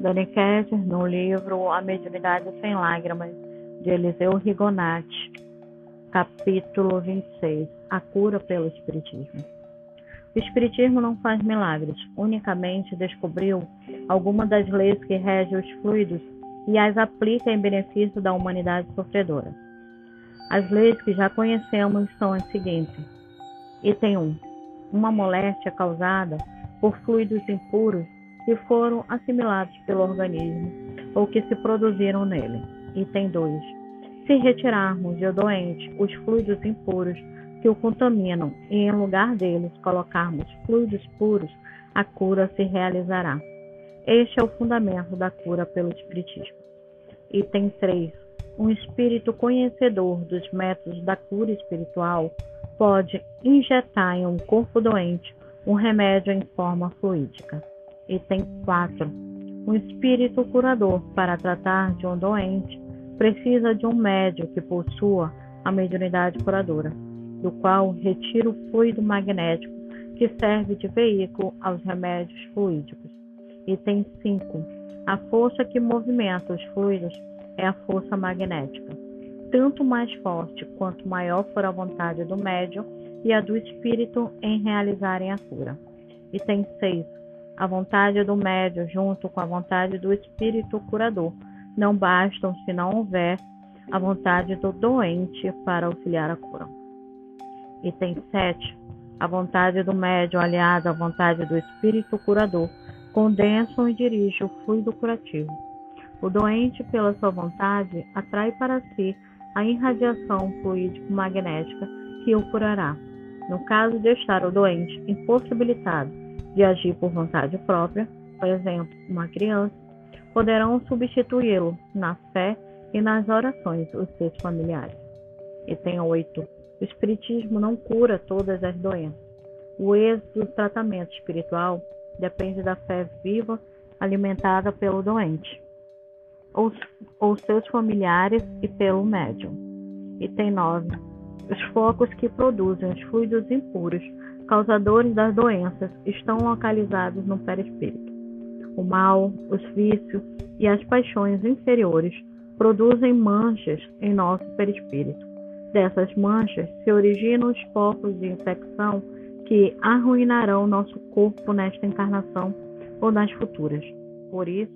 Dani Kessler, no livro A Mediunidade Sem Lágrimas, de Eliseu Rigonati, capítulo 26, A Cura pelo Espiritismo. O Espiritismo não faz milagres, unicamente descobriu algumas das leis que regem os fluidos e as aplica em benefício da humanidade sofredora. As leis que já conhecemos são as seguintes. Item 1. Uma moléstia causada por fluidos impuros que foram assimilados pelo organismo ou que se produziram nele. Item 2. Se retirarmos do doente os fluidos impuros que o contaminam e em lugar deles colocarmos fluidos puros, a cura se realizará. Este é o fundamento da cura pelo Espiritismo. Item 3. Um espírito conhecedor dos métodos da cura espiritual pode injetar em um corpo doente um remédio em forma fluídica. Item 4. Um espírito curador, para tratar de um doente, precisa de um médio que possua a mediunidade curadora, do qual retira o fluido magnético que serve de veículo aos remédios fluídicos. Item 5. A força que movimenta os fluidos é a força magnética. Tanto mais forte quanto maior for a vontade do médium e a do espírito em realizarem a cura. Item 6 a vontade do médium junto com a vontade do espírito curador não bastam se não houver a vontade do doente para auxiliar a cura. Item 7. A vontade do médium aliada à vontade do espírito curador condensam e dirigem o fluido curativo. O doente, pela sua vontade, atrai para si a irradiação fluídico-magnética que o curará. No caso de estar o doente impossibilitado de agir por vontade própria, por exemplo, uma criança, poderão substituí-lo na fé e nas orações os seus familiares. Item 8. O Espiritismo não cura todas as doenças. O êxito do tratamento espiritual depende da fé viva alimentada pelo doente, ou, ou seus familiares e pelo médium. Item 9. Os focos que produzem os fluidos impuros causadores das doenças estão localizados no perispírito. O mal, os vícios e as paixões inferiores produzem manchas em nosso perispírito. Dessas manchas se originam os focos de infecção que arruinarão nosso corpo nesta encarnação ou nas futuras. Por isso,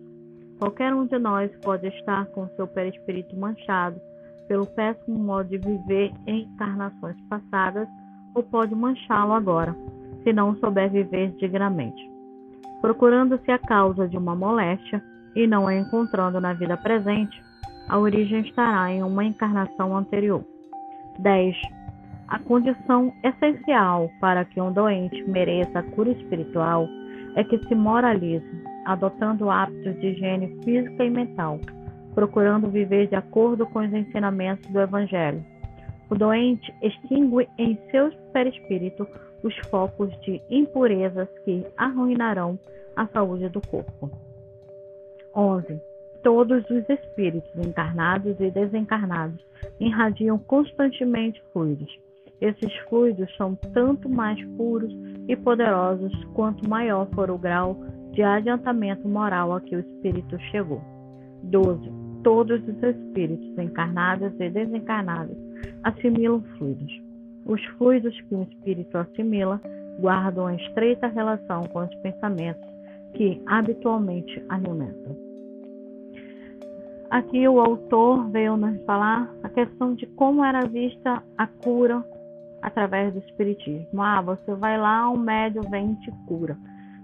qualquer um de nós pode estar com seu perispírito manchado pelo péssimo modo de viver em encarnações passadas ou pode manchá-lo agora, se não souber viver dignamente. Procurando-se a causa de uma moléstia e não a encontrando na vida presente, a origem estará em uma encarnação anterior. 10. A condição essencial para que um doente mereça a cura espiritual é que se moralize, adotando hábitos de higiene física e mental, procurando viver de acordo com os ensinamentos do Evangelho o doente extingue em seu perispírito os focos de impurezas que arruinarão a saúde do corpo. 11. Todos os espíritos encarnados e desencarnados irradiam constantemente fluidos. Esses fluidos são tanto mais puros e poderosos quanto maior for o grau de adiantamento moral a que o espírito chegou. 12. Todos os espíritos encarnados e desencarnados assimilam fluidos. Os fluidos que o espírito assimila guardam estreita relação com os pensamentos que habitualmente alimentam. Aqui o autor veio nos falar a questão de como era vista a cura através do espiritismo. Ah, você vai lá, um médio vem e te cura.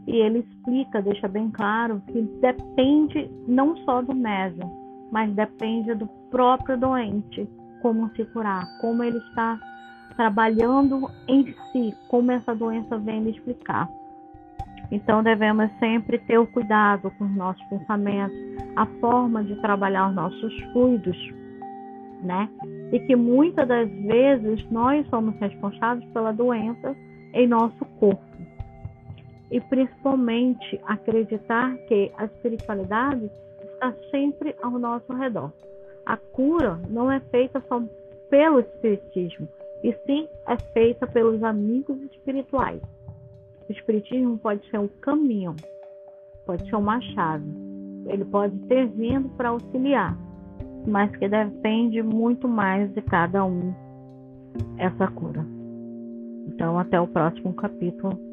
E ele explica, deixa bem claro que depende não só do médium, mas depende do próprio doente como se curar, como ele está trabalhando em si, como essa doença vem me explicar. Então devemos sempre ter o cuidado com os nossos pensamentos, a forma de trabalhar os nossos fluidos, né? E que muitas das vezes nós somos responsáveis pela doença em nosso corpo. E principalmente acreditar que a espiritualidade está sempre ao nosso redor. A cura não é feita só pelo Espiritismo, e sim é feita pelos amigos espirituais. O Espiritismo pode ser um caminho, pode ser uma chave. ele pode ter vindo para auxiliar, mas que depende muito mais de cada um essa cura. Então, até o próximo capítulo.